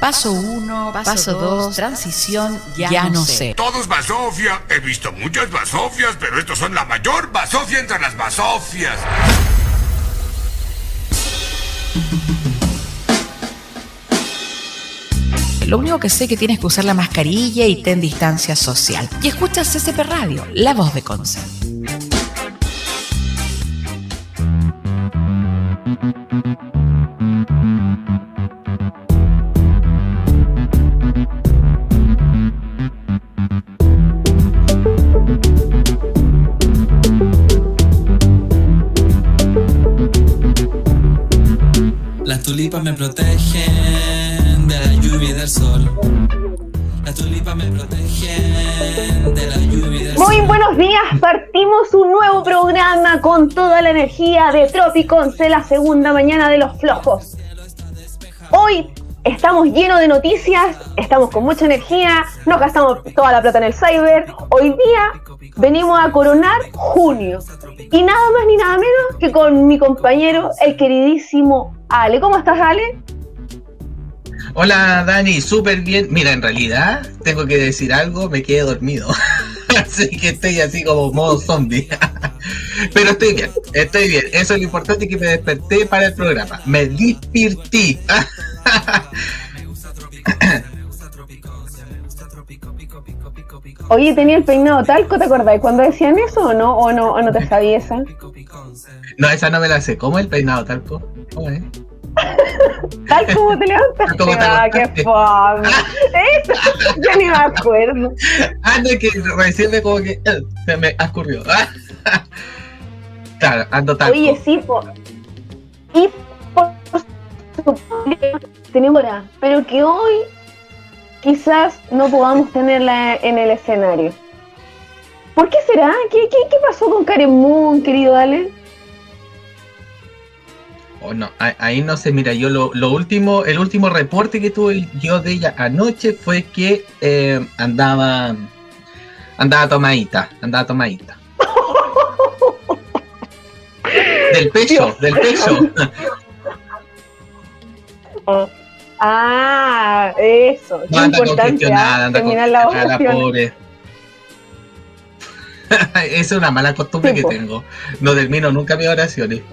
Paso 1, paso 2, transición, ya, no sé. Todo es basofia. He visto muchas basofias, pero estos son la mayor basofia entre las basofias. Lo único que sé es que tienes que usar la mascarilla y ten distancia social. Y escuchas CCP Radio, la voz de Conce. Protegen de la lluvia y del sol. Las tulipas me protegen de la lluvia y del sol. Muy buenos días, partimos un nuevo programa con toda la energía de Tropiconce, la segunda mañana de los flojos. Hoy estamos llenos de noticias, estamos con mucha energía, nos gastamos toda la plata en el cyber. Hoy día venimos a coronar junio. Y nada más ni nada menos que con mi compañero, el queridísimo Ale. ¿Cómo estás, Ale? Hola Dani, súper bien. Mira, en realidad tengo que decir algo, me quedé dormido. así que estoy así como modo zombie. Pero estoy bien, estoy bien. Eso es lo importante que me desperté para el programa. Me dispirtí. Oye, tenía el peinado talco, ¿te acordás cuando decían eso o no? ¿O no, o no te sabía esa? no, esa no me la sé. ¿Cómo el peinado talco? ¿Cómo es? Tal como te levantas. ¿Cómo te Ah, qué levantaste? fome. Eso, yo ni me acuerdo. Ah, no, es que recién me como que eh, se me escurrió. claro, ando talco. Oye, sí, po. Y por supuesto, tenemos pero que hoy quizás no podamos tenerla en el escenario. ¿Por qué será? ¿Qué, qué, qué pasó con Karen Moon, querido Ale? Oh, no, ahí- no sé, mira, yo lo, lo último, el último reporte que tuve yo de ella anoche fue que eh, andaba, andaba tomadita, andaba tomadita. Del pecho, del pecho. Ah, eso. Es No anda importante ¿ah? anda terminar la pobre. Esa es una mala costumbre Sí, que po. tengo. No termino nunca mis oraciones.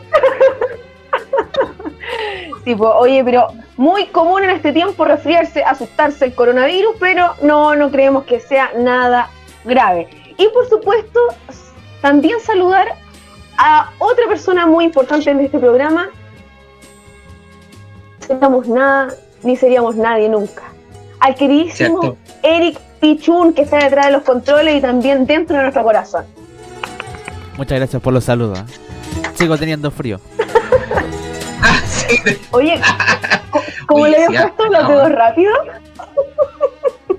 Tipo, oye, pero muy común en este tiempo resfriarse, asustarse el coronavirus, pero no, no creemos que sea nada grave. Y por supuesto, también saludar a otra persona muy importante en este programa. No nada, ni seríamos nadie nunca. Al queridísimo Cierto. Eric Pichun, que está detrás de los controles y también dentro de nuestro corazón. Muchas gracias por los saludos. ¿eh? Sigo teniendo frío. Ah, sí, Oye, co- como le he sí, puesto los no. dedos rápidos,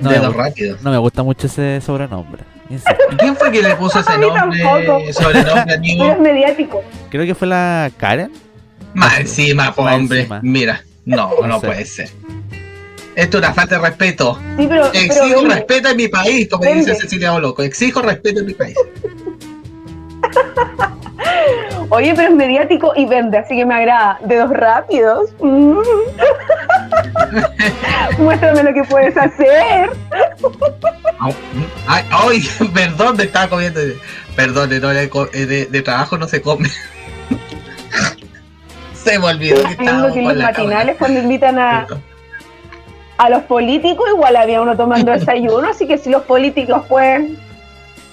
No, me, rápido. no me gusta mucho ese sobrenombre. Insisto. ¿Y ¿Quién fue que le puso ese A mí nombre, tampoco. sobrenombre, amigo? pero es mediático. Creo que fue la Karen. Más encima, Más hombre. encima. Mira, no, No no sé. puede ser. Esto es una falta de respeto. Sí, pero, pero Exijo respeto en mi país, como Vende. dice Cecilia Boloco. Exijo respeto en mi país. Oye, pero es mediático y vende, así que me agrada. Dedos rápidos. Mm. Muéstrame lo que puedes hacer. Ay, ay, perdón, me estaba comiendo. Perdón, no, de, de- de trabajo no se come. Se me olvidó que en los matinales, cuando invitan a, a los políticos, igual había uno tomando desayuno, así que si los políticos pueden.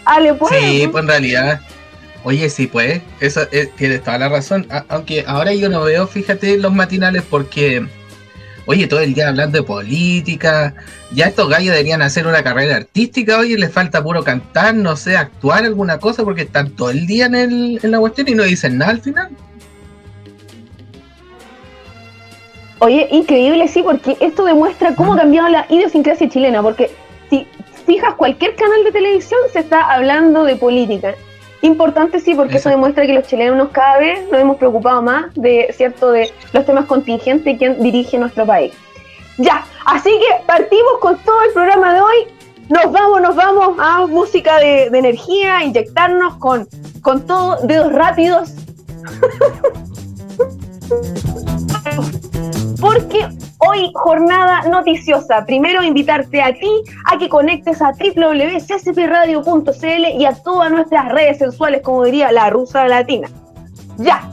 Ale, pues. Sí, pues en realidad. Oye, sí, pues, eso eh, tienes toda la razón. A- aunque ahora yo no veo, fíjate, los matinales porque, oye, todo el día hablando de política. Ya estos gallos deberían hacer una carrera artística, oye, les falta puro cantar, no sé, actuar alguna cosa porque están todo el día en, el, en la cuestión y no dicen nada al final. Oye, increíble, sí, porque esto demuestra cómo ha cambiado la idiosincrasia chilena, porque si fijas cualquier canal de televisión se está hablando de política. Importante sí, porque eso demuestra que los chilenos cada vez nos hemos preocupado más de cierto de los temas contingentes y quién dirige nuestro país. Ya, así que partimos con todo el programa de hoy. Nos vamos, nos vamos a música de, de energía, inyectarnos con, con todo, dedos rápidos. Porque Hoy jornada noticiosa. Primero invitarte a ti a que conectes a www.cspradio.cl y a todas nuestras redes sensuales, como diría la rusa latina. Ya,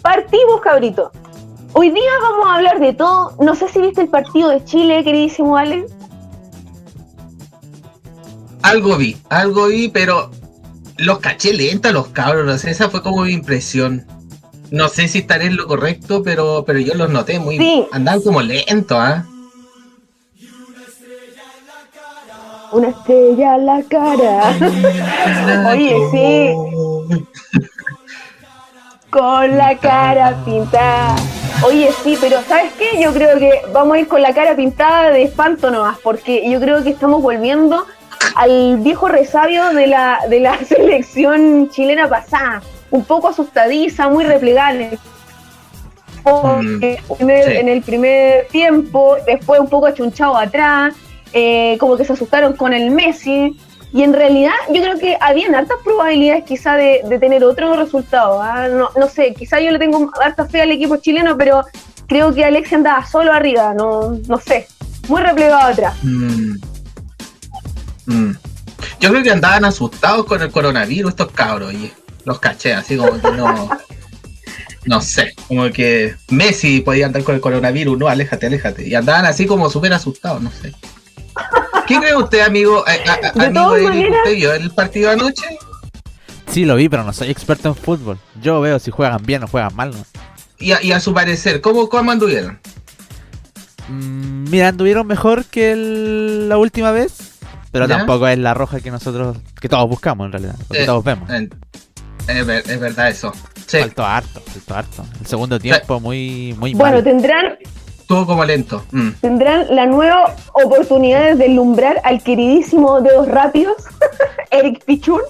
partimos cabrito. Hoy día vamos a hablar de todo. No sé si viste el partido de Chile, queridísimo Ale. Algo vi, algo vi, pero los caché lentos los cabros. Esa fue como mi impresión. No sé si estaré en lo correcto, pero, pero yo los noté muy. Sí. Andaban como lentos, ¿ah? Una estrella en la cara. Oye, sí. Con la cara pintada. Oye, sí, pero ¿sabes qué? Yo creo que vamos a ir con la cara pintada de espanto nomás, porque yo creo que estamos volviendo al viejo resabio de la, de la selección chilena pasada. Un poco asustadiza, muy replegable. Porque en, el, sí. en el primer tiempo, después un poco achunchado atrás, eh, como que se asustaron con el Messi. Y en realidad yo creo que habían hartas probabilidades quizá de, de tener otro resultado. ¿ah? No, no sé, quizá yo le tengo harta fe al equipo chileno, pero creo que Alexia andaba solo arriba, no, no sé. Muy replegado atrás. Mm. Mm. Yo creo que andaban asustados con el coronavirus estos cabros, oye. Los caché, así como que no. No sé, como que Messi podía andar con el coronavirus, no, aléjate, aléjate. Y andaban así como súper asustados, no sé. ¿Qué cree usted, amigo? a- a- De amigo Eric, maneras- ¿Usted vio el partido anoche? Sí, lo vi, pero no soy experto en fútbol. Yo veo si juegan bien o juegan mal. ¿no? Y a, y a su parecer, ¿cómo, cómo anduvieron? Mm, mira, anduvieron mejor que el- la última vez, pero ¿Ya? tampoco es la roja que nosotros, que todos buscamos en realidad, que Eh, todos vemos. Eh, Es, ver- es verdad eso. Sí, Faltó harto, faltó harto. El segundo tiempo muy, muy Bueno, mal. tendrán, estuvo como lento. Mm. tendrán la nueva oportunidad de deslumbrar al queridísimo Dedos Rápidos, Eric Pichun,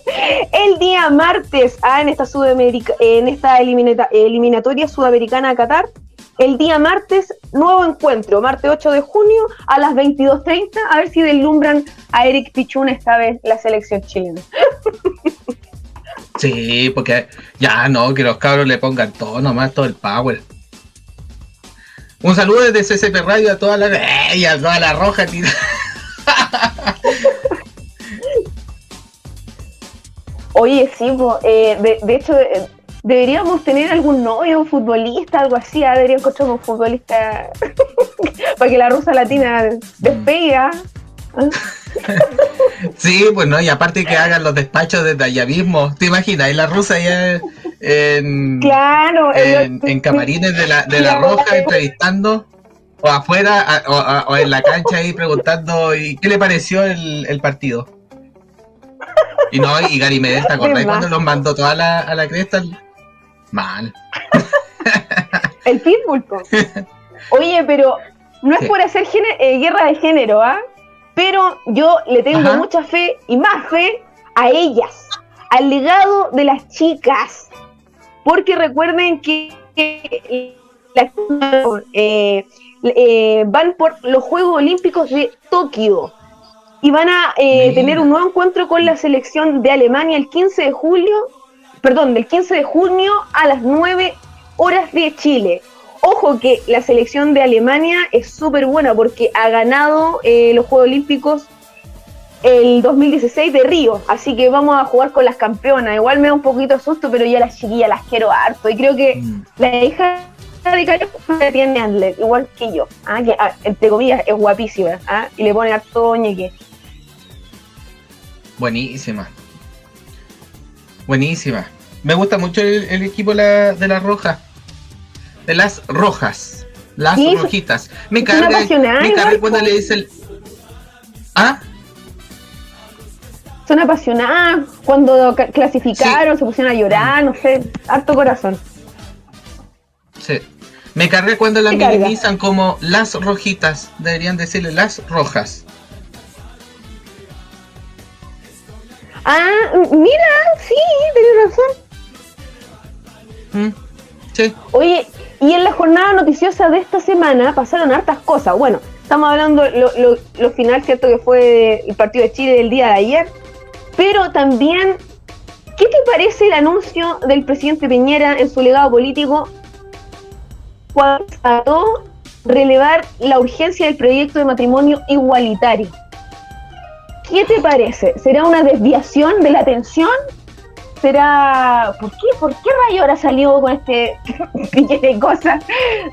el día martes ah, en esta, Sudamerica, en esta eliminatoria sudamericana a Qatar. El día martes, nuevo encuentro, martes 8 de junio a las 22.30, a ver si deslumbran a Eric Pichun esta vez la selección chilena. Sí, porque ya no, que los cabros le pongan todo nomás, todo el power. Un saludo desde CCP Radio a toda la, ¡Ey! a toda la roja tira. Oye, sí, po, eh, de, de hecho, eh, deberíamos tener algún novio, futbolista, algo así. ah, Debería encontrar un futbolista para que la rusa latina despegue. Sí, pues no, y aparte que hagan los despachos desde allá mismo. ¿Te imaginas? Y la rusa ya en, Claro, en, camarines de la, de la roja entrevistando. O afuera, a- o, a- o en la cancha ahí preguntando ¿y qué le pareció el, el partido? Y no, y Gary Medel, ¿te acordás cuando los mandó toda la, a la cresta? Mal. el pitbull. Oye, pero no es Sí. por hacer eh, guerra de género, ¿ah? Pero yo le tengo Ajá. mucha fe y más fe a ellas, al legado de las chicas. Porque recuerden que eh, la- eh, eh, van por los Juegos Olímpicos de Tokio y van a eh, tener un nuevo encuentro con la selección de Alemania el 15 de julio, perdón, del 15 de junio a las 9 horas de Chile. Ojo que la selección de Alemania es súper buena porque ha ganado eh, los Juegos Olímpicos el 2016 de Río, así que vamos a jugar con las campeonas. Igual me da un poquito susto, pero ya las chiquillas las quiero harto y creo que Mm. la hija de Cayo tiene Andler, igual que yo, ah, que ah, entre comillas es guapísima ah, y le pone harto ñeque. Buenísima. Buenísima. Me gusta mucho el, el equipo la- de las rojas. De las rojas. Las Sí, rojitas. Me carga, me carga cuando le dice el. ¿Ah? Son apasionadas, cuando ca- clasificaron se pusieron a llorar, no sé, harto corazón. Sí. Me carga cuando carga. minimizan como las rojitas. Deberían decirle las rojas. Ah, mira, sí, tienes razón. ¿Mm? Sí. Oye, y en la jornada noticiosa de esta semana pasaron hartas cosas. Bueno, estamos hablando lo, final, ¿cierto? Que fue el partido de Chile del día de ayer. Pero también, ¿qué te parece el anuncio del presidente Piñera en su legado político cuando relevar la urgencia del proyecto de matrimonio igualitario. ¿Qué te parece? ¿Será una desviación de la atención? ¿Será... ¿Por qué? ¿Por qué rayo ahora salió con este de cosas?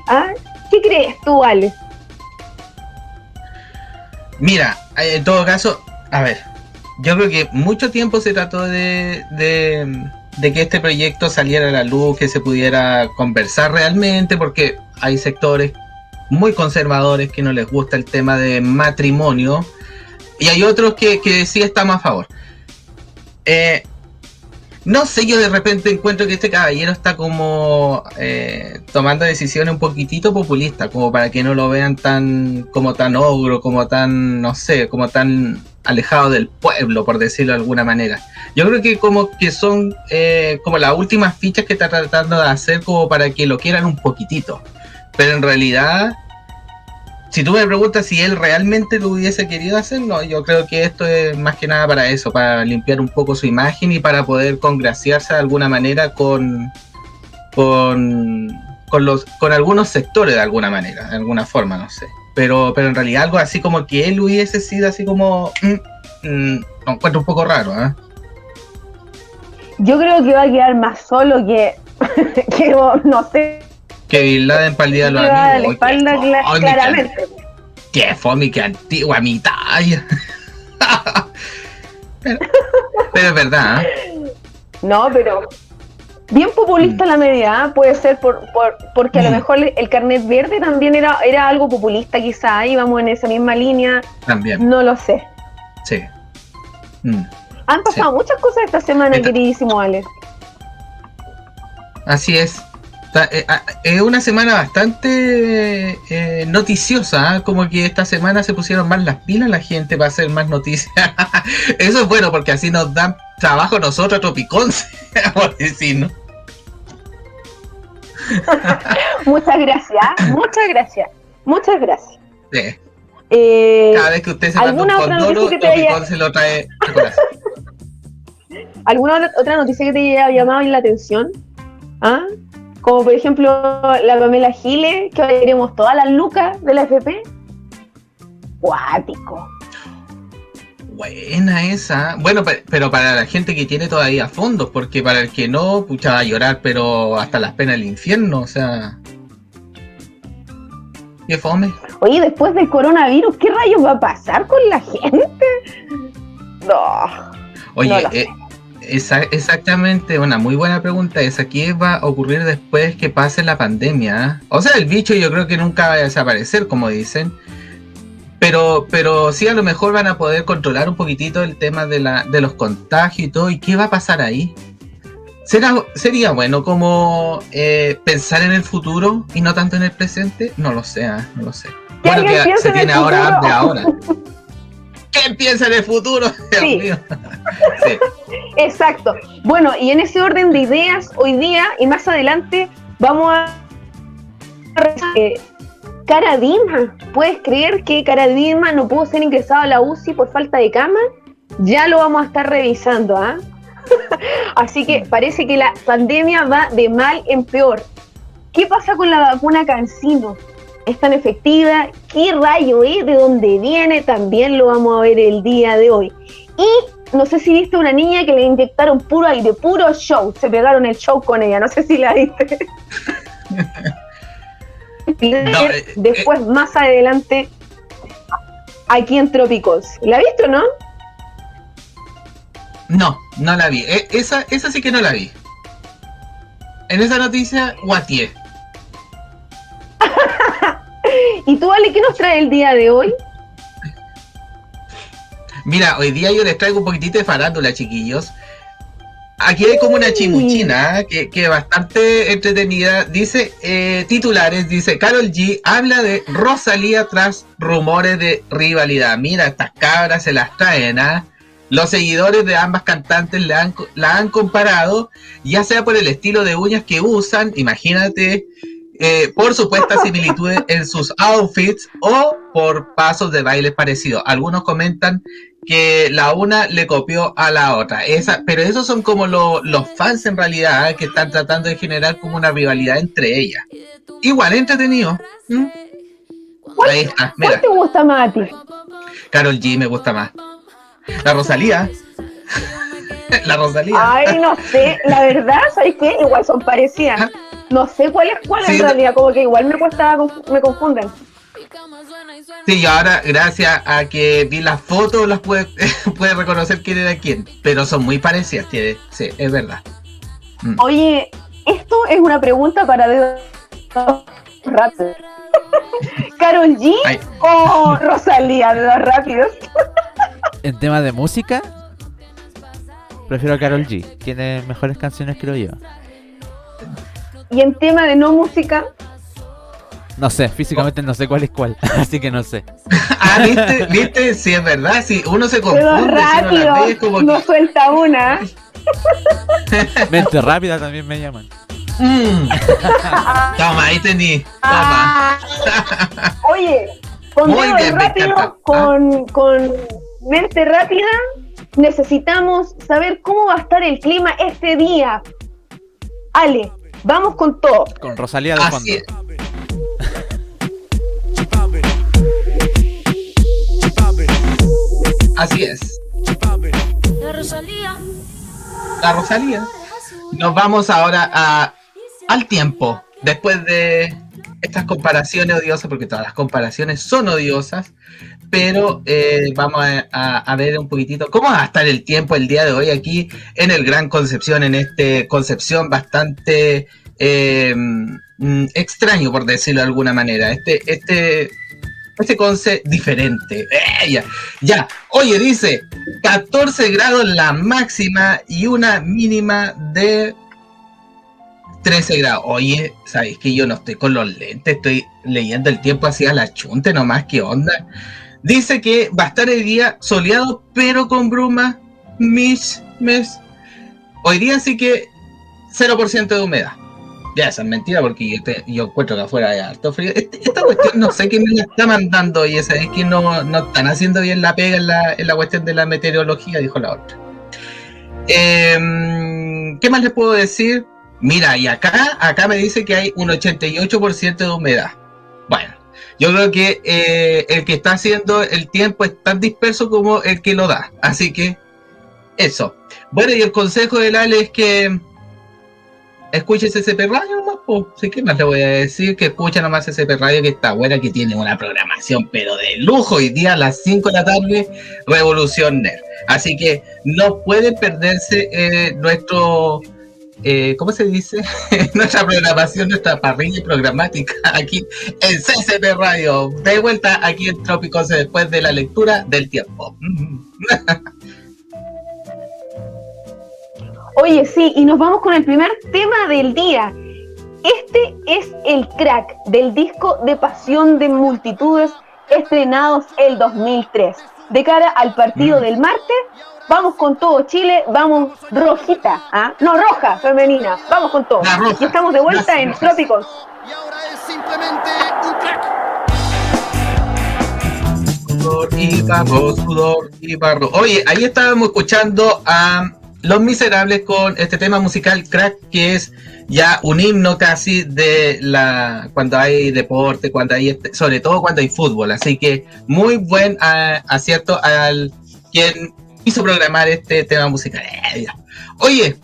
¿Ah? ¿Qué crees tú, Alex? Mira, eh, en todo caso, a ver, yo creo que mucho tiempo se trató de, de, que este proyecto saliera a la luz, que se pudiera conversar realmente, porque hay sectores muy conservadores que no les gusta el tema de matrimonio y hay otros que, que sí estamos a favor. Eh, no sé, yo de repente encuentro que este caballero está como eh, tomando decisiones un poquitito populistas, como para que no lo vean tan como tan ogro, como tan, no sé, como tan alejado del pueblo, por decirlo de alguna manera. Yo creo que como que son eh, como las últimas fichas que está tratando de hacer como para que lo quieran un poquitito. Pero en realidad si tú me preguntas si él realmente lo hubiese querido hacer, no, yo creo que esto es más que nada para eso, para limpiar un poco su imagen y para poder congraciarse de alguna manera con, con, con, los, con algunos sectores de alguna manera, de alguna forma, no sé. Pero, pero en realidad algo así como que él hubiese sido así como... Mm, mm, lo encuentro un poco raro, ¿eh? Yo creo que va a quedar más solo que, que no sé, que Bin Laden día de los amigos. La espalda, claramente. Qué fome, qué antigua mi talla. pero, es verdad. ¿eh? No, pero bien populista mm. la media, ¿eh? puede ser por, por porque a lo mm. mejor el carnet verde también era, era algo populista quizá, íbamos en esa misma línea. También. No lo sé. Sí. Mm. Han pasado muchas cosas esta semana, queridísimo Alex. Así es. Eh, ah, es una semana bastante eh, noticiosa, ¿ah? como que esta semana se pusieron más las pilas la gente para hacer más noticias. Eso es bueno porque así nos dan trabajo nosotros, Tropiconce, por decir, muchas gracias, muchas gracias, muchas gracias. Eh, Cada vez que usted se manda un condoro, Tropiconce lo trae ¿Alguna otra noticia que te haya llamado la atención? ¿Ah? Como por ejemplo la Pamela Giles, que veremos todas las lucas de la FP. Cuático. Buena esa. Bueno, pero para la gente que tiene todavía fondos, porque para el que no, pucha, va a llorar, pero hasta las penas del infierno, o sea. Qué fome. Oye, después del coronavirus, ¿qué rayos va a pasar con la gente? No. Oye, eh, exactamente, una muy buena pregunta esa. ¿Qué va a ocurrir después que pase la pandemia? O sea, el bicho yo creo que nunca va a desaparecer, como dicen. Pero, pero sí a lo mejor van a poder controlar un poquitito el tema de, la, de los contagios y todo. ¿Y qué va a pasar ahí? ¿Será, ¿Sería bueno como eh, pensar en el futuro y no tanto en el presente? No lo sé, ah, no lo sé. Bueno, que se tiene ahora de ahora. ¿Qué piensa en el futuro? sí. Exacto. Bueno, y en ese orden de ideas, hoy día y más adelante vamos a... Eh, Caradima, ¿puedes creer que Caradima no pudo ser ingresado a la UCI por falta de cama? Ya lo vamos a estar revisando, ¿ah? Así que parece que la pandemia va de mal en peor. ¿Qué pasa con la vacuna Cancino? ¿Es tan efectiva? ¿Qué rayo es? ¿De dónde viene? También lo vamos a ver el día de hoy. Y no sé si viste una niña que le inyectaron puro aire, puro show. Se pegaron el show con ella, no sé si la viste. Eh, Después, eh. más adelante, aquí en Trópicos. ¿La viste o no? No, no la vi. E, esa, esa sí que no la vi. En esa noticia, Guatier. ¿Y tú, Ale, qué nos trae el día de hoy? Mira, hoy día yo les traigo un poquitito de farándula, chiquillos. Aquí hay como una chimuchina que, que bastante entretenida. Dice eh, titulares, dice Carol G habla de Rosalía tras rumores de rivalidad. Mira, estas cabras se las traen, ¿ah? Los seguidores de ambas cantantes la han comparado, ya sea por el estilo de uñas que usan, imagínate, eh, por supuestas similitudes en sus outfits o por pasos de baile parecidos. Algunos comentan que la una le copió a la otra. Esa, pero esos son como los fans en realidad ¿eh? que están tratando de generar como una rivalidad entre ellas. Igual entretenido. ¿Cuál, Ahí está, cuál mira. te gusta más a ti? Carol G me gusta más. La Rosalía. La Rosalía. Ay, no sé, la verdad, ¿sabes qué? Igual son parecidas. No sé cuál es cuál Sí, en realidad, como que igual me cuesta, me confunden. Sí, y ahora, gracias a que vi las fotos, las puede, puede reconocer quién era quién. Pero son muy parecidas, tiene, sí, es verdad. Oye, esto es una pregunta para de rápido. ¿Carol G Ay. o Rosalía de los rápidos? En tema de música, prefiero a Carol G. Tiene mejores canciones, creo yo. Y en tema de no música, No sé, físicamente no sé cuál es cuál, así que no sé. Ah, ¿viste? ¿Viste? Sí, es verdad. Sí, uno se de confunde. los si no como que, suelta una. Mente rápida también me llaman. mm. Toma, ahí tení. Toma. Ah. Oye, con Muy bien, rápido, con, con mente rápida, necesitamos saber cómo va a estar el clima este día. Ale, vamos con todo. Con Rosalía de fondo. Así es. Así es. La Rosalía. La Rosalía. Nos vamos ahora a, al tiempo. Después de estas comparaciones odiosas, porque todas las comparaciones son odiosas, pero eh, vamos a, a- a ver un poquitito cómo va a estar el tiempo el día de hoy aquí en el Gran Concepción, en este Concepción bastante eh, mm, extraño, por decirlo de alguna manera. Este, este, este conce diferente. Eh, ya. Oye, dice 14 grados la máxima y una mínima de 13 grados. Oye, ¿sabéis que yo no estoy con los lentes? Estoy leyendo el tiempo hacia la chunte nomás, ¿qué onda? Dice que va a estar el día soleado, pero con bruma. Mis, mes. Hoy día sí que 0% de humedad. Ya, esa es mentira porque yo, te- yo encuentro que afuera hay harto frío. Este- esta cuestión no sé quién me la está mandando y esa es que no, no están haciendo bien la pega en la, en la cuestión de la meteorología, dijo la otra. Em, ¿Qué más les puedo decir? Mira, y acá, acá me dice que hay un 88% de humedad. Bueno, yo creo que eh, el que está haciendo el tiempo es tan disperso como el que lo da. Así que, eso. Bueno, y el consejo del Ale es que escuche SCP Radio nomás, po. Sí, ¿qué más le voy a decir? Que escucha nomás SCP Radio, que está buena, que tiene una programación, pero de lujo. Hoy día a las 5 de la tarde, Revolución Nerd. Así que no puede perderse eh, nuestro, eh, ¿cómo se dice? nuestra programación, nuestra parrilla programática aquí en CCP Radio. De vuelta aquí en Trópicos después de la lectura del tiempo. Oye, sí, y nos vamos con el primer tema del día. Este es el crack del disco de Pasión de Multitudes estrenados el 2003. De cara al partido Mm. del martes, vamos con todo Chile, vamos rojita, ¿ah? no roja, femenina, vamos con todo. Y estamos de vuelta en. Trópicos. Y ahora es simplemente un crack. Sudor y barro, sudor y barro. Oye, ahí estábamos escuchando a Los Miserables con este tema musical crack que es ya un himno casi de la cuando hay deporte, cuando hay este- sobre todo cuando hay fútbol. Así que muy buen ah, acierto al quien hizo programar este tema musical. Oye,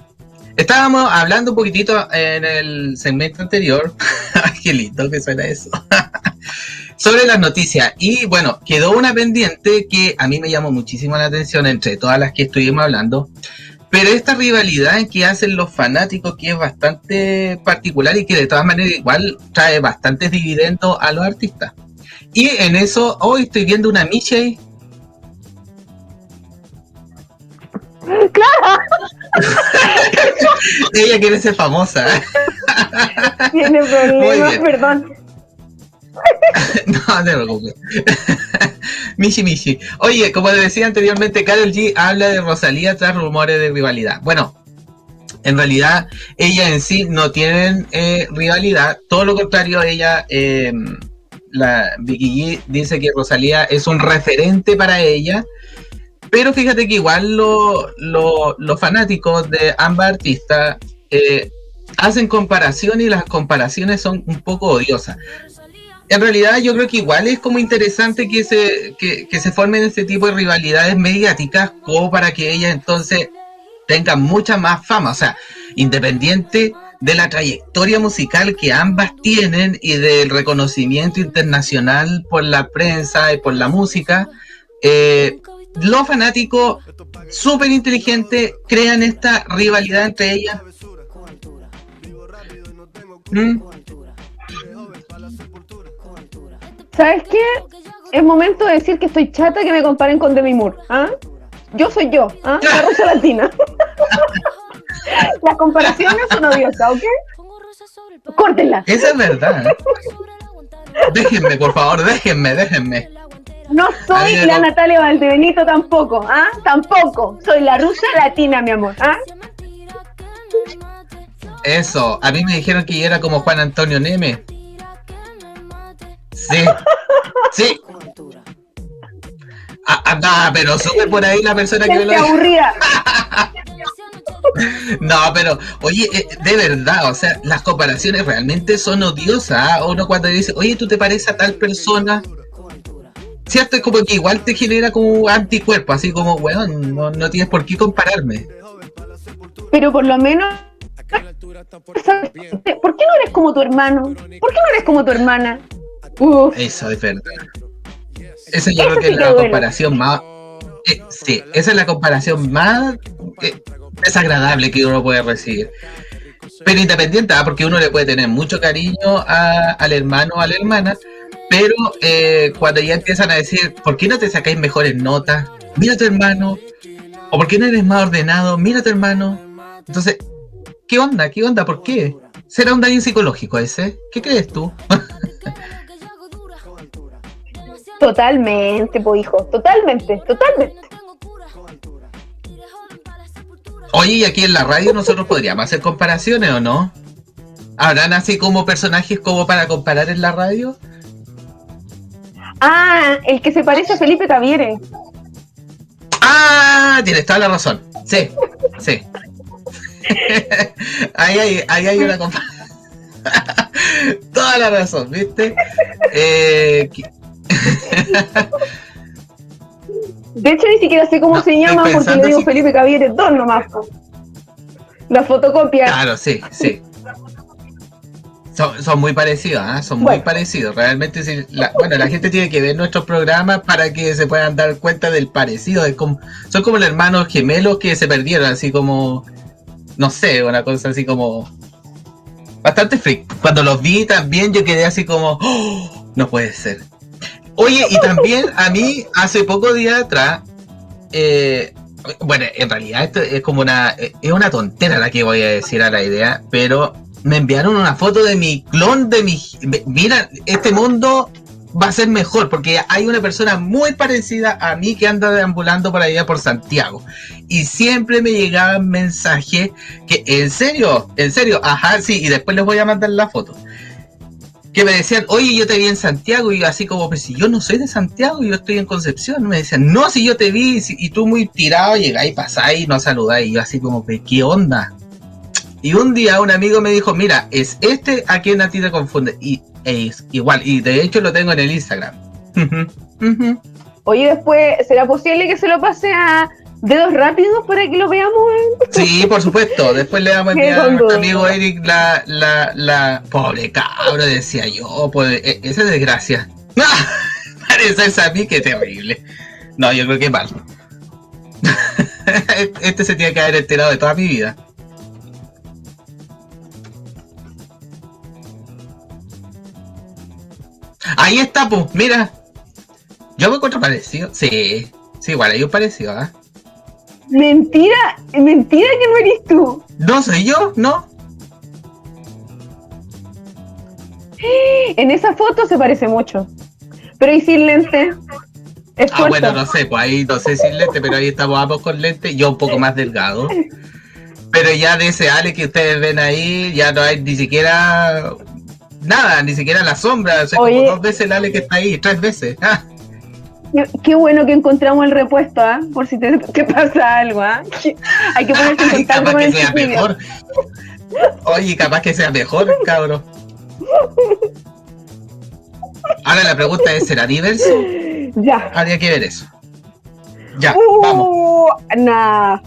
estábamos hablando un poquitito en el segmento anterior. Lindo que suena eso. sobre las noticias. Y bueno, quedó una pendiente que a mí me llamó muchísimo la atención entre todas las que estuvimos hablando. Pero esta rivalidad que hacen los fanáticos, que es bastante particular y que de todas maneras igual trae bastantes dividendos a los artistas. Y en eso hoy estoy viendo una Miche ahí. Ella quiere ser famosa. Tiene problemas, perdón. No, no te preocupes. Michi Michi. Oye, como le decía anteriormente, Carol G habla de Rosalía tras rumores de rivalidad. Bueno, en realidad ella en sí no tienen eh, rivalidad, todo lo contrario, ella, eh, la Vicky G dice que Rosalía es un referente para ella, pero fíjate que igual lo- lo- los fanáticos de ambas artistas eh, hacen comparación y las comparaciones son un poco odiosas. en realidad yo creo que igual es como interesante que se, que, que se formen este tipo de rivalidades mediáticas como para que ellas entonces tengan mucha más fama, o sea, independiente de la trayectoria musical que ambas tienen y del reconocimiento internacional por la prensa y por la música, eh, los fanáticos súper inteligentes crean esta rivalidad entre ellas. ¿Mm? ¿Sabes qué? Es momento de decir que estoy chata que me comparen con Demi Moore. ¿ah? Yo soy yo, ¿ah? la rusa latina. Las comparaciones son odiosas, ¿ok? Córtenla. Esa es verdad. Déjenme, por favor, déjenme, déjenme. No soy la no. Natalia Valdebenito tampoco, ¿ah? Tampoco. Soy la rusa latina, mi amor, ¿ah? Eso, a mí me dijeron que yo era como Juan Antonio Neme. Sí, sí. Ah, ah, pero sube por ahí la persona que me lo dijo. aburrida. No, pero, oye, eh, de verdad, o sea, las comparaciones realmente son odiosas. ¿ah? Uno cuando dice, oye, tú te pareces a tal persona, ¿cierto? Es como que igual te genera como anticuerpo, así como, weón, no, no tienes por qué compararme. Pero por lo menos. ¿Por qué no eres como tu hermano? ¿Por qué no eres como tu hermana? Uf, Eso es verdad. Esa yo Eso creo que sí es la duele. comparación más. eh, sí, esa es la comparación más eh, desagradable que uno puede recibir. Pero independiente, ¿ah? porque uno le puede tener mucho cariño a- al hermano o a la hermana, pero eh, cuando ya empiezan a decir, ¿por qué no te sacáis mejores notas? Mira a tu hermano. ¿O por qué no eres más ordenado? Mira a tu hermano. Entonces, ¿qué onda? ¿Qué onda? ¿Por qué? ¿Será un daño psicológico ese? ¿Qué crees tú? totalmente, po hijo. Totalmente, totalmente. Oye, y aquí en la radio nosotros podríamos hacer comparaciones o no? ¿Habrán así como personajes como para comparar en la radio? Ah, el que se parece a Felipe Caviere. ¡Ah! Tienes toda la razón. Sí, sí. ahí, hay, ahí hay una comparación. toda la razón, ¿viste? Eh, De hecho, ni siquiera sé cómo No, se llama porque le digo si- Felipe Caviere dos nomás. po. La fotocopia. claro, sí, sí. Son, son muy parecidos, ¿ah? son muy parecidos. Realmente, la- bueno, la gente tiene que ver nuestros programas para que se puedan dar cuenta del parecido. Como, son como los hermanos gemelos que se perdieron, así como, no sé, una cosa así como bastante freak. Cuando los vi también yo quedé así como, "Oh, no puede ser. Oye, y también a mí hace poco días atrás, eh, bueno, en realidad esto es como una, es una tontera la que voy a decir a la idea, pero me enviaron una foto de mi clon de mi, mira, este mundo va a ser mejor porque hay una persona muy parecida a mí que anda deambulando por allá por Santiago y siempre me llegaban mensajes que en serio, en serio, ajá, sí, y después les voy a mandar la foto. Que me decían, oye, yo te vi en Santiago, y yo así como, pues si yo no soy de Santiago, yo estoy en Concepción. Me decían, no, si yo te vi, y tú muy tirado, llegáis, pasáis no saludáis. Y yo así como, ¿qué onda? Y un día un amigo me dijo, mira, es este a quien a ti te confunde. Y es igual, y de hecho lo tengo en el Instagram. Oye, después, ¿será posible que se lo pase a dedos rápidos para que lo veamos? Sí, por supuesto. Después le damos a enviar a mi amigo Eric la, la, la. Pobre cabro, decía yo. Pues, e- esa es desgracia. Parecerse a mí, qué terrible. No, yo creo que mal. Este se tiene que haber enterado de toda mi vida. Ahí está, pues, mira. Yo me encuentro parecido. Sí, sí, igual hay un parecido, ¿ah? Mentira, mentira que no eres tú. ¿No soy yo? ¿No? En esa foto se parece mucho. Pero y sin lente. Es Ah, corto. bueno, no sé, pues ahí no sé sin lente, pero ahí estamos ambos con lente, yo un poco más delgado. Pero ya de ese Ale que ustedes ven ahí, ya no hay ni siquiera nada, ni siquiera la sombra. O sea, Oye. como dos veces el Ale que está ahí, tres veces. Ah, Qué, qué bueno que encontramos el repuesto, ¿ah? Por si te, te pasa algo, ¿ah? Hay que ponerse en contacto capaz con que el sea chiquillo. mejor. Oye, capaz que sea mejor, cabrón. Ahora la pregunta es, ¿será diverso? Ya. Habría que ver eso. Ya, Uh, vamos. Nah.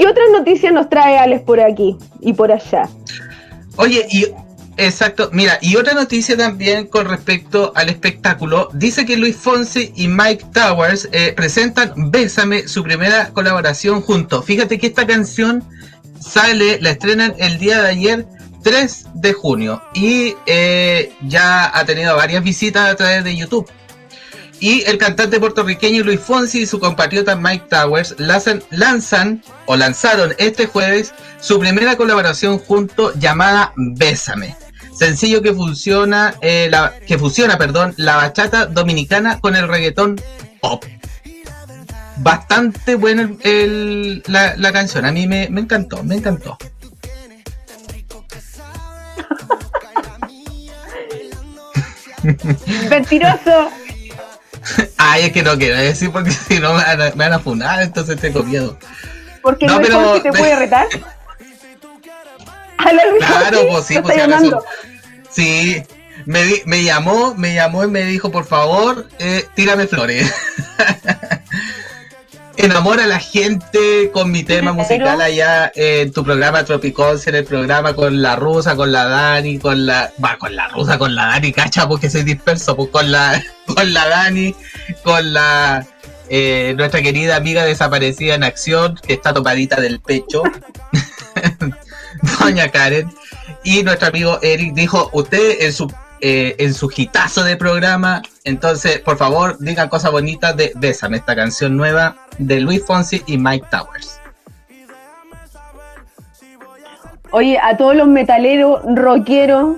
¿Qué otras noticias nos trae Alex por aquí y por allá? Oye, y exacto, mira, y otra noticia también con respecto al espectáculo, dice que Luis Fonsi y Mike Towers eh, presentan Bésame, su primera colaboración juntos. Fíjate que esta canción sale, la estrenan el día de ayer, 3 de junio, y eh, ya ha tenido varias visitas a través de YouTube. Y el cantante puertorriqueño Luis Fonsi y su compatriota Mike Towers lanzan, o lanzaron este jueves su primera colaboración junto llamada Bésame. Sencillo que funciona, eh, la, que fusiona, perdón, la bachata dominicana con el reggaetón pop. Bastante bueno el- el- la, la canción, a mí me, me encantó, me encantó. Mentiroso. Ay, es que no quiero decir porque si no me van a, me van a funar, entonces tengo miedo. Porque No, no, pero- te puede retar. Claro, pues sí, pues Sí, me, di- me llamó, me llamó y me dijo, por favor, eh, tírame flores. Enamora a la gente con mi tema musical allá en tu programa Tropiconce, en el programa con la rusa, con la Dani, con la. Va, con la rusa, con la Dani, cacha, porque soy disperso, pues con la, con la Dani, con la. eh, nuestra querida amiga desaparecida en acción, que está topadita del pecho, Doña Karen, y nuestro amigo Eric dijo, usted en su eh, en su hitazo de programa, entonces por favor digan cosas bonitas de Bésame, esta canción nueva de Luis Fonsi y Mike Towers. Oye, a todos los metaleros, rockeros,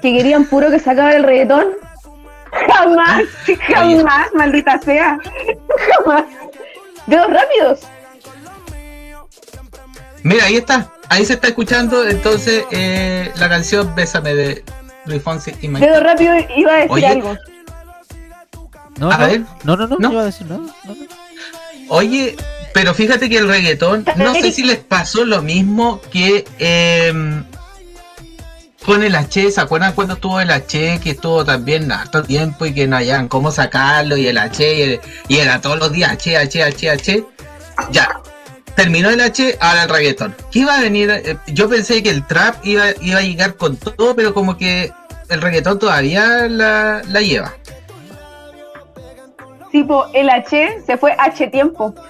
que querían puro que se acabara el reggaetón. Jamás, jamás, maldita sea. Jamás. Dedos rápidos. Mira, ahí está, ahí se está escuchando entonces eh, la canción Bésame de Luis Fonsi y rápidos iba a decir Oye. algo. No, A no, ver. no, no, no, No. no iba a decir nada. No, no. Oye, pero fíjate que el reggaetón, no sé si les pasó lo mismo que em, con el H, ¿se acuerdan cuando estuvo el H, que estuvo también harto tiempo y que no hallaban cómo sacarlo y el H, y, el- y era todos los días H, H, H, H? Ya, terminó el H, ahora el reggaetón. ¿Qué iba a venir? Eh, Yo pensé que el trap iba, iba a llegar con todo, pero como que el reggaetón todavía la, la lleva. Tipo, el H se fue H tiempo.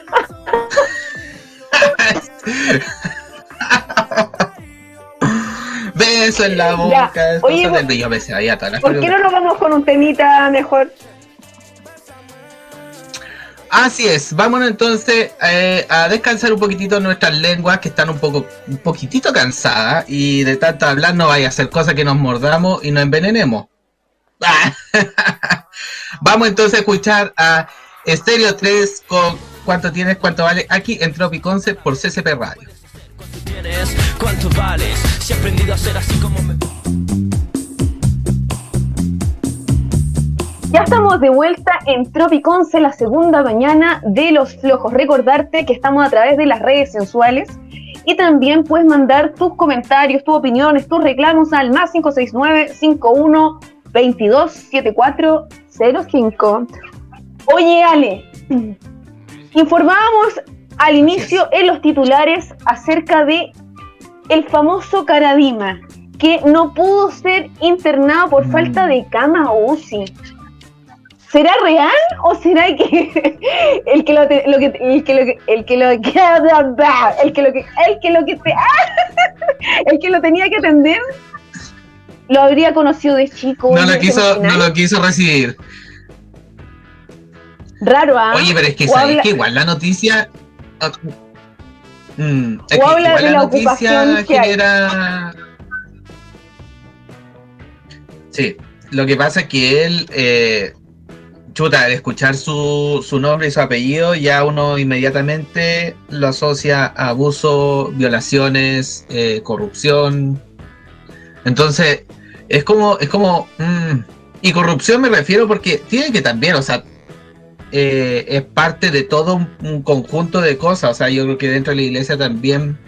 Beso en la Ya, boca, oye, cosas ¿por- del atrás. ¿Por qué no nos vamos con un temita mejor? Así es, vámonos entonces eh, a descansar un poquitito nuestras lenguas que están un poco, un poquitito cansadas y de tanto hablar no vaya a ser cosa que nos mordamos y nos envenenemos. Vamos entonces a escuchar a Stereo 3 con cuánto tienes, cuánto vale aquí en Tropiconce por CCP Radio. tienes, cuánto vales. Si he aprendido a ser así como me. Ya estamos de vuelta en Tropiconce, la segunda mañana de los flojos. Recordarte que estamos a través de las redes sensuales y también puedes mandar tus comentarios, tus opiniones, tus reclamos al más 569 51 22 7405. Oye, Ale, informábamos al inicio en los titulares acerca de el famoso Caradima, que no pudo ser internado por falta de cama UCI. ¿Será real o será que el que lo te- lo que el que lo que el que lo que el que lo que el que lo que te el que lo tenía que atender lo habría conocido de chico? No lo ¿te quiso, no lo quiso recibir. Raro, ¿ah? Oye, pero es que sabes habla- que igual la noticia. ah, mm, es O que habla igual de la la noticia genera. Sí, lo que pasa es que él, eh, chuta, al escuchar su, su nombre y su apellido, ya uno inmediatamente lo asocia a abuso, violaciones, eh, corrupción. Entonces, es como, es como, mm, y corrupción me refiero porque tiene que también, o sea, eh, es parte de todo un, un conjunto de cosas. O sea, yo creo que dentro de la iglesia también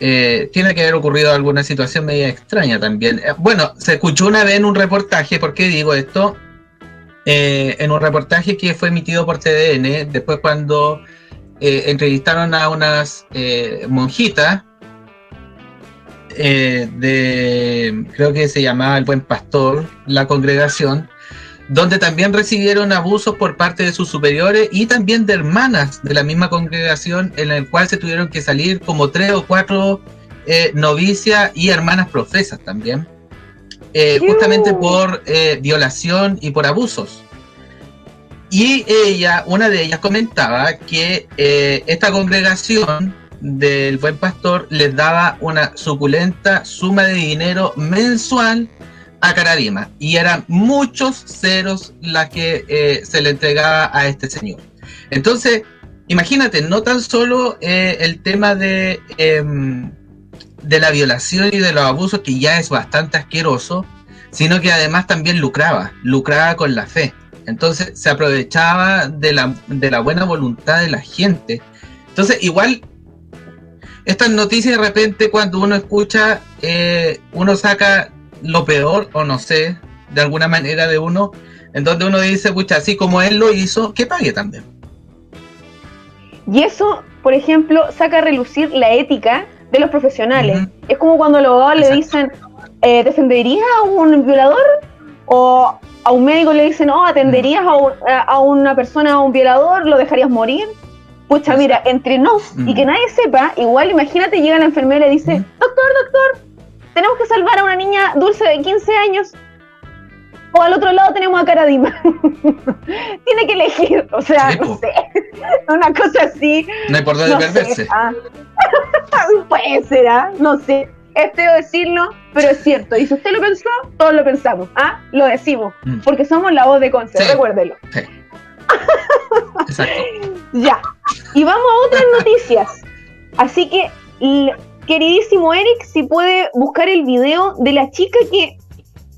eh, tiene que haber ocurrido alguna situación media extraña también. Bueno, se escuchó una vez en un reportaje, ¿por qué digo esto? Eh, en un reportaje que fue emitido por TDN, después cuando eh, entrevistaron a unas eh, monjitas eh, de, creo que se llamaba El Buen Pastor, la congregación, donde también recibieron abusos por parte de sus superiores y también de hermanas de la misma congregación, en el cual se tuvieron que salir como tres o cuatro eh, novicias y hermanas profesas también, eh, justamente por eh, violación y por abusos. Y ella, una de ellas comentaba que eh, esta congregación del buen pastor les daba una suculenta suma de dinero mensual a Caradima y eran muchos ceros las que se le entregaba a este señor. Entonces, imagínate, no tan solo el tema de, em, de la violación y de los abusos, que ya es bastante asqueroso, sino que además también lucraba, lucraba con la fe. Entonces se aprovechaba de la, de la buena voluntad de la gente. Entonces, igual, estas noticias de repente cuando uno escucha, eh, uno saca lo peor, o no sé, de alguna manera de uno, en donde uno dice, pucha, así como él lo hizo, que pague también. Y eso, por ejemplo, saca a relucir la ética de los profesionales. Es como cuando los abogados le dicen, eh, ¿defenderías a un violador? O a un médico le dicen, oh, ¿atenderías a, un- a- a una persona, a un violador? ¿Lo dejarías morir? Pucha, mira, entre nos y que nadie sepa, igual imagínate, llega la enfermera y dice, doctor, doctor, tenemos que salvar a una niña dulce de 15 años. O al otro lado tenemos a Caradima. Tiene que elegir, o sea, no sé, una cosa así. No hay por dónde No perderse. ah. Puede ser, ¿ah? No sé. Es feo decirlo, pero es cierto. Y si usted lo pensó, todos lo pensamos. ¿ah? Lo decimos. Mm. Porque somos la voz de Conce, Sí. recuérdelo. Sí. Exacto. Ya. Y vamos a otras noticias. Así que, queridísimo Eric, si puede buscar el video de la chica que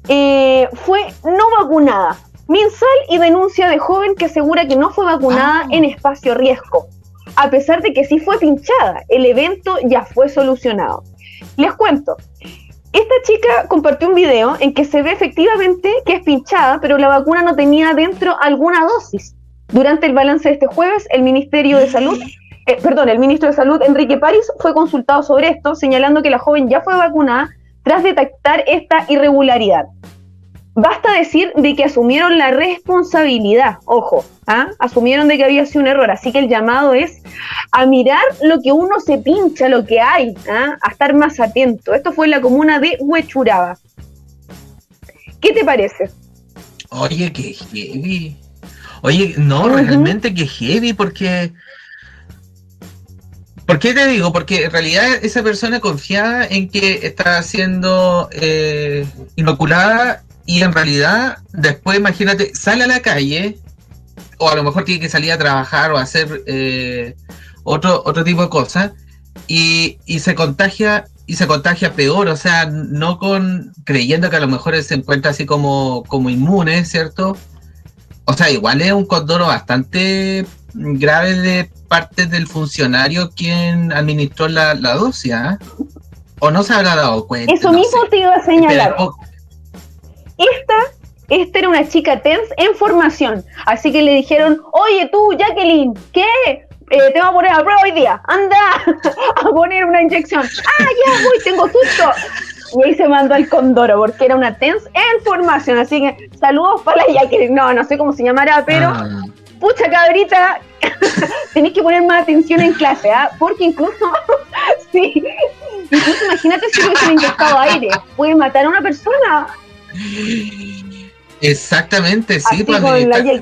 eh, fue no vacunada. Minsal y denuncia de joven que asegura que no fue vacunada Ah. en espacio riesgo. A pesar de que sí fue pinchada, el evento ya fue solucionado. Les cuento. Esta chica compartió un video en que se ve efectivamente que es pinchada, pero la vacuna no tenía dentro alguna dosis. Durante el balance de este jueves, el Ministerio de Salud, eh, perdón, el ministro de Salud, Enrique París, fue consultado sobre esto, señalando que la joven ya fue vacunada tras detectar esta irregularidad. Basta decir de que asumieron la responsabilidad, ojo, ¿ah? asumieron de que había sido un error, así que el llamado es a mirar lo que uno se pincha, lo que hay, ¿ah? a estar más atento. Esto fue en la comuna de Huechuraba. ¿Qué te parece? Oye, qué heavy. Oye, no, realmente qué heavy, porque. ¿Por qué te digo? Porque en realidad esa persona confiaba en que estaba siendo eh, inoculada y en realidad después, imagínate, sale a la calle o a lo mejor tiene que salir a trabajar o a hacer eh, otro, otro tipo de cosas y, y se contagia y se contagia peor, o sea, no con creyendo que a lo mejor él se encuentra así como, como inmune, ¿cierto? O sea, igual es un condoro bastante grave de parte del funcionario quien administró la, la dosis, ¿ah? ¿O no se habrá dado cuenta? Eso No mismo sé. te iba a señalar. Esta, esta era una chica TENS en formación. Así que le dijeron, oye tú, Jacqueline, ¿qué? Eh, te voy a poner a prueba hoy día. Anda a poner una inyección. Ah, ya voy, tengo susto. Y ahí se mandó al Condoro porque era una TENS en formación. Así que saludos para la Jacqueline. No, no sé cómo se llamará, pero ah, pucha cabrita, tenéis que poner más atención en clase, ¿ah? Porque incluso, sí, incluso imagínate si hubiesen inyectado aire, puede matar a una persona. Exactamente, sí, pues,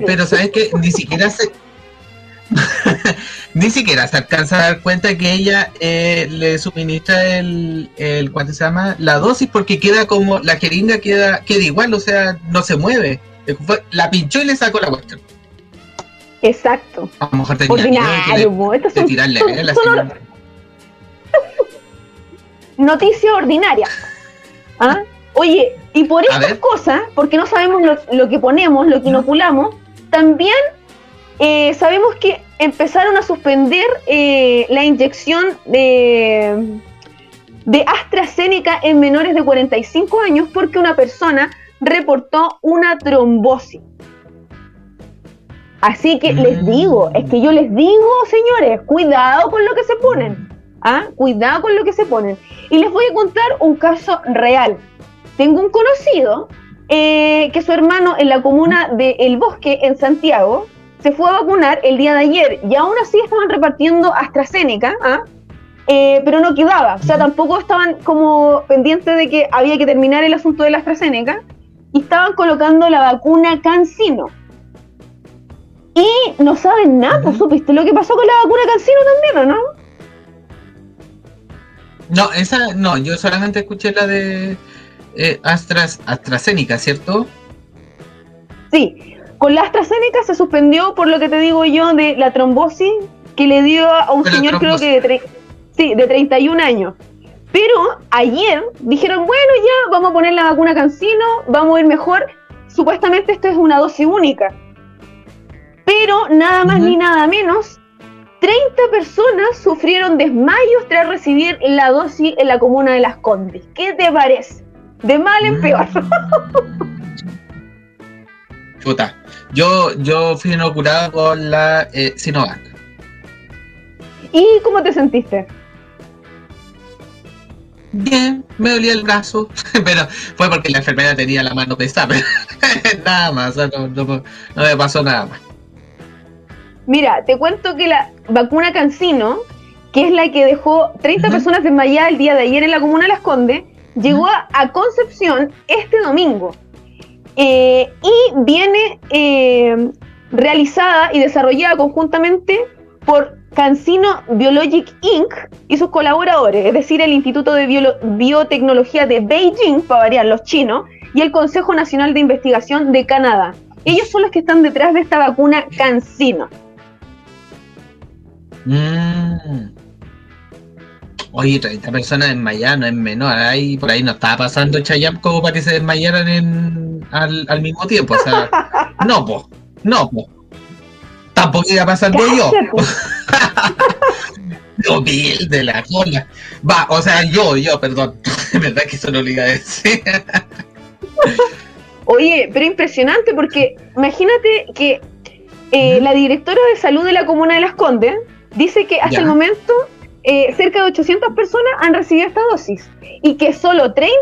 pero sabes que ni siquiera se ni siquiera se alcanza a dar cuenta que ella eh, le suministra el, el ¿cuánto se llama? la dosis porque queda como la jeringa queda queda igual, o sea, no se mueve. La pinchó y le sacó la cuestión. Exacto. A lo mejor tenía miedo de que Ordinario, le- de tirarle son- a la son or- señora. noticias ordinarias. ¿Ah? Oye, y por estas cosas, porque no sabemos lo, lo que ponemos, lo que inoculamos, también eh, sabemos que empezaron a suspender eh, la inyección de, de AstraZeneca en menores de 45 años porque una persona reportó una trombosis. Así que les digo, es que yo les digo, señores, cuidado con lo que se ponen. ¿ah? Cuidado con lo que se ponen. Y les voy a contar un caso real. Tengo un conocido eh, que su hermano en la comuna de El Bosque, en Santiago, se fue a vacunar el día de ayer y aún así estaban repartiendo AstraZeneca, ¿ah? Eh, pero no quedaba. O sea, tampoco estaban como pendientes de que había que terminar el asunto de la AstraZeneca y estaban colocando la vacuna Cancino. Y no saben nada, pues supiste lo que pasó con la vacuna Cancino también, ¿o no? No, esa no, yo solamente escuché la de eh, Astras, AstraZeneca, ¿cierto? Sí, con la AstraZeneca se suspendió por lo que te digo yo de la trombosis que le dio a un señor creo que de, sí, de 31 años. Pero ayer dijeron, bueno, ya vamos a poner la vacuna Cancino, vamos a ir mejor. Supuestamente esto es una dosis única. Pero nada más ni nada menos, 30 personas sufrieron desmayos tras recibir la dosis en la comuna de Las Condes. ¿Qué te parece? De mal en peor. Chuta. Yo, yo fui inoculado con la eh, Sinovac. ¿Y cómo te sentiste? Bien, me dolía el brazo, pero fue porque la enfermera tenía la mano pesada. nada más, no, no- no me pasó nada más. Mira, te cuento que la vacuna Cancino, que es la que dejó 30 Ujú. personas desmayadas el día de ayer en la comuna de Las Condes, llegó a, Concepción este domingo. Eh, y viene eh, realizada y desarrollada conjuntamente por Cancino Biologic Inc. y sus colaboradores, es decir, el Instituto de Biotecnología de Beijing, para variar los chinos, y el Consejo Nacional de Investigación de Canadá. Ellos son los que están detrás de esta vacuna Cancino. Mm. Oye, 30 personas desmayadas no es menor. Ahí, por ahí no estaba pasando Chayam como para que se desmayaran en, al, al mismo tiempo. O sea, no, po. No, po. Tampoco iba pasando yo. Yo vi el de la cola. Va, o sea, yo, yo, perdón. Es verdad que eso no lo iba a decir. Oye, pero impresionante porque imagínate que eh, la directora de salud de la comuna de Las Condes dice que hasta Ya. el momento eh, cerca de 800 personas han recibido esta dosis y que solo 30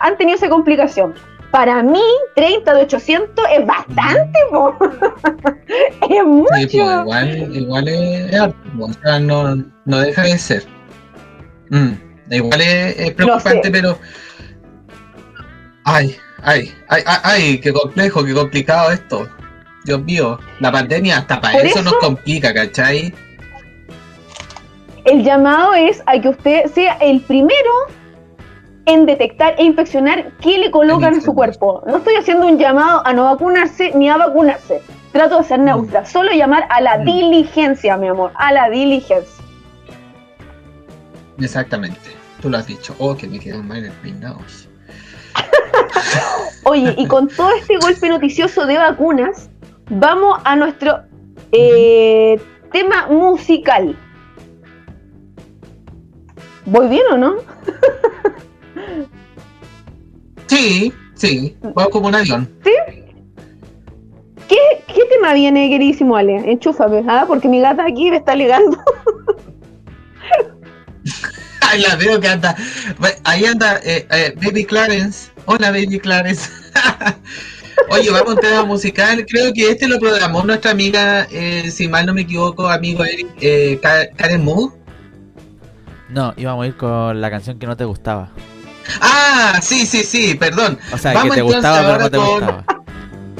han tenido esa complicación. Para mí, 30 de 800 es bastante, po. es mucho. Sí, pues igual, igual es, po. o sea, no, no deja de ser. Mm, igual es, es preocupante, sé. pero. Ay, ay, ay, ay, ay, qué complejo, qué complicado esto. Dios mío, la pandemia hasta para Por eso, nos eso- complica, ¿cachai? El llamado es a que usted sea el primero en detectar e inspeccionar qué le colocan a su cuerpo. No estoy haciendo un llamado a no vacunarse ni a vacunarse. Trato de ser neutra. Solo llamar a la Mm. diligencia, mi amor. A la diligencia. Exactamente, tú lo has dicho. Oh, que me quedo mal en el peinado. Oye, y con todo este golpe noticioso de vacunas, vamos a nuestro eh, tema musical. ¿Voy bien o no? Sí, sí, vamos como un avión. ¿Qué, qué tema viene, queridísimo Ale? Enchúfame, ¿ah? porque mi gata aquí me está alegando. Ay, la veo que anda. Ahí anda eh, eh, Baby Clarence. Hola, Baby Clarence. Oye, vamos a un tema musical. Creo que este lo programó nuestra amiga, eh, si mal no me equivoco, amigo Eric, eh, Ka- Karen Moore. No, íbamos a ir con la canción que no te gustaba. Ah, sí, sí, sí, perdón. O sea, Vamos que te gustaba, pero no te con- gustaba.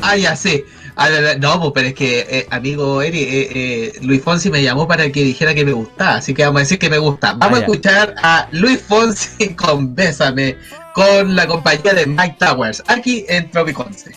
Ah, ya sé. Ah, no, pues, pero es que, eh, amigo Eric, eh, eh, Luis Fonsi me llamó para que dijera que me gustaba, así que vamos a decir que me gusta. Vamos Ah, a ya. escuchar a Luis Fonsi con Bésame, con la compañía de Mike Towers, aquí en Tropiconce.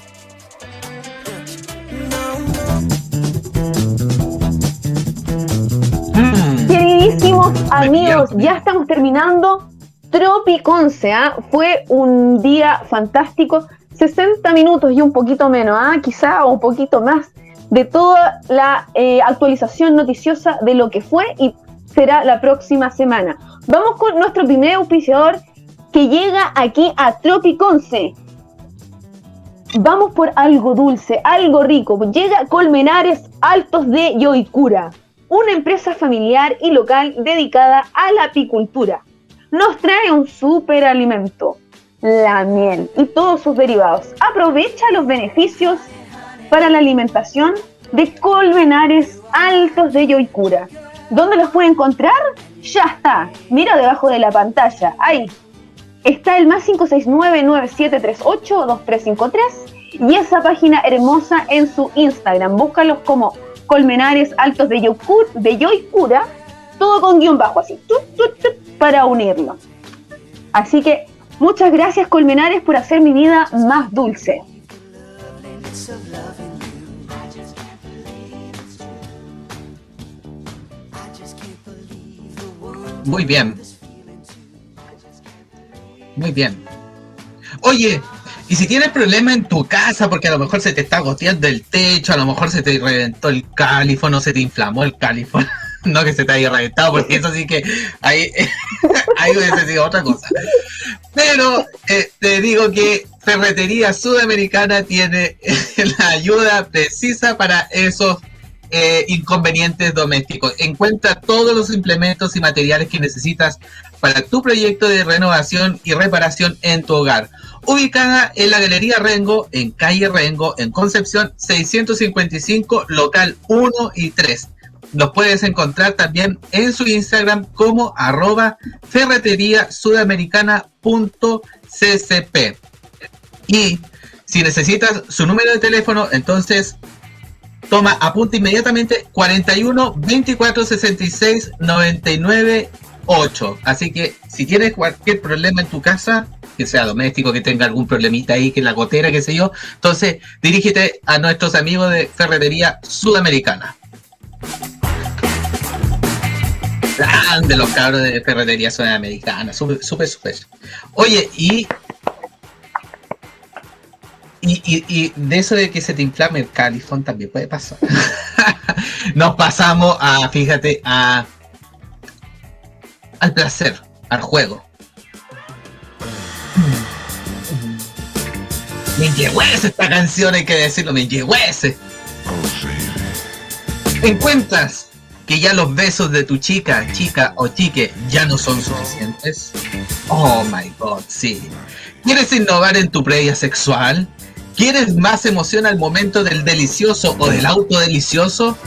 Queridísimos amigos, ya estamos terminando Tropiconce, ¿ah? Fue un día fantástico, 60 minutos y un poquito menos, ¿ah? quizá o un poquito más, de toda la eh, actualización noticiosa de lo que fue y será la próxima semana. Vamos con nuestro primer auspiciador que llega aquí a Tropiconce. Vamos por algo dulce, algo rico. Llega Colmenares Altos de Yoicura, una empresa familiar y local dedicada a la apicultura. Nos trae un super alimento, la miel y todos sus derivados. Aprovecha los beneficios para la alimentación de Colmenares Altos de Yoicura. ¿Dónde los puede encontrar? Ya está. Mira debajo de la pantalla. Ahí. Está el más 569-9738-2353 y esa página hermosa en su Instagram. Búscalos como Colmenares Altos de, Yoicura, de Yoicura, todo con guion bajo, así, para unirlo. Así que muchas gracias Colmenares por hacer mi vida más dulce. Muy bien. Muy bien. Oye, y si tienes problema en tu casa, porque a lo mejor se te está goteando el techo, a lo mejor se te reventó el califón o se te inflamó el califón, no que se te haya reventado, porque eso sí que ahí, ahí hubiese sido otra cosa. Pero eh, te digo que Ferretería Sudamericana tiene la ayuda precisa para esos eh, inconvenientes domésticos. Encuentra todos los implementos y materiales que necesitas para tu proyecto de renovación y reparación en tu hogar. Ubicada en la Galería Rengo, en calle Rengo, en Concepción 655, local 1 y 3. Los puedes encontrar también en su Instagram como arroba ferreteriasudamericana.ccp. Y si necesitas su número de teléfono, entonces toma apunta inmediatamente 41 24 66 99 8. Así que si tienes cualquier problema en tu casa, que sea doméstico, que tenga algún problemita ahí, que la gotera, qué sé yo, entonces dirígete a nuestros amigos de Ferretería Sudamericana. Grande los cabros de Ferretería Sudamericana, súper, súper, súper. Oye, y y, y, y, de eso de que se te inflame el califón también puede pasar. Nos pasamos a, fíjate, a al placer, al juego. Me ese esta canción, hay que decirlo, me ese. ¿Encuentras que ya los besos de tu chica, chica o chique ya no son suficientes? Oh my god, sí. ¿Quieres innovar en tu previa sexual? ¿Quieres más emoción al momento del delicioso o del auto delicioso?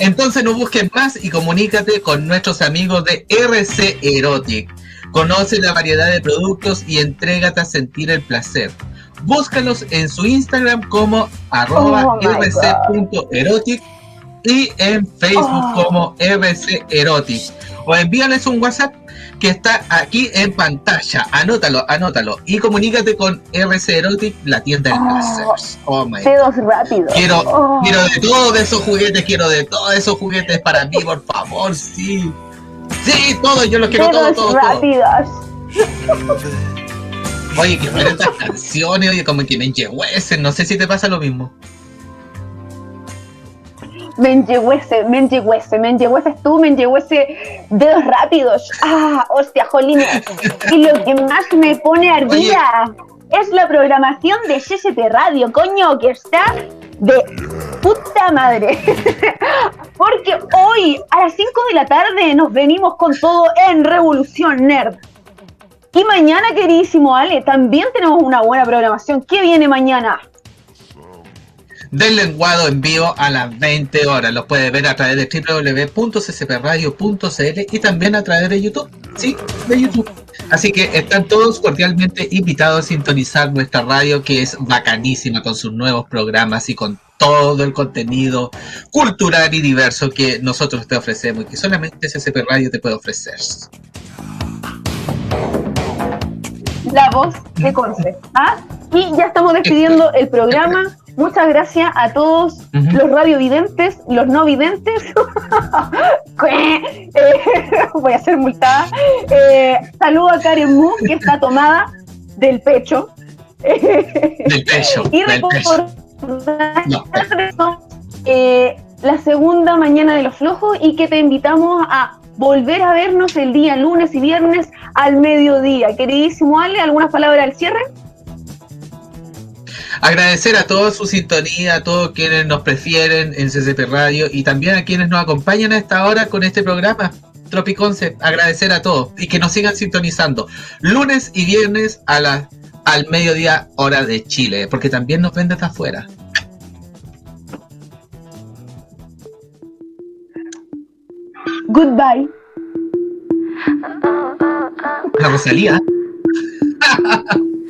Entonces no busques más y comunícate con nuestros amigos de RC Erotic. Conoce la variedad de productos y entrégate a sentir el placer. Búscalos en su Instagram como arroba Oh rc.erotic y en Facebook Oh. como RC Erotic. O envíales un WhatsApp que está aquí en pantalla. Anótalo, anótalo. Y comunícate con RC Erotic, la tienda del Oh. placer. Oh my Dedos rápidos. Quiero, Oh. quiero de todos esos juguetes, quiero de todos esos juguetes para mí, por favor, sí. Sí, todo, yo los quiero todo, Dedos todo, todo. rápidos. Oye, que fueron estas canciones, oye, como que me enyehuecen, no sé si te pasa lo mismo. Me enyehuece, me enyehuece, me enyehueces tú, me enyehuece dedos rápidos. Ah, hostia, jolín. Y lo que más me pone ardida es la programación de CST Radio, coño, que está de puta madre. Porque hoy a las 5 de la tarde nos venimos con todo en Revolución Nerd. Y mañana, queridísimo Ale, también tenemos una buena programación. ¿Qué viene mañana? Del lenguado en vivo a las 20 horas. Los puedes ver a través de www.ccpradio.cl y también a través de YouTube. Sí, de YouTube. Así que están todos cordialmente invitados a sintonizar nuestra radio que es bacanísima con sus nuevos programas y con todo el contenido cultural y diverso que nosotros te ofrecemos y que solamente CCP Radio te puede ofrecer. la voz de Conce. ¿ah? Y ya estamos despidiendo el programa. Muchas gracias a todos Ujú. los radiovidentes, los no videntes. Eh, voy a ser multada. Eh, saludo a Karen Mu, que está tomada del pecho. Del pecho. y del pecho. recordar eh, la segunda mañana de los flojos y que te invitamos a volver a vernos el día lunes y viernes al mediodía. Queridísimo Ale, ¿algunas palabras al cierre? Agradecer a todos su sintonía, a todos quienes nos prefieren en CCP Radio y también a quienes nos acompañan a esta hora con este programa. Tropiconce, agradecer a todos y que nos sigan sintonizando lunes y viernes a la, al mediodía hora de Chile, porque también nos ven desde afuera. Goodbye. La Rosalía.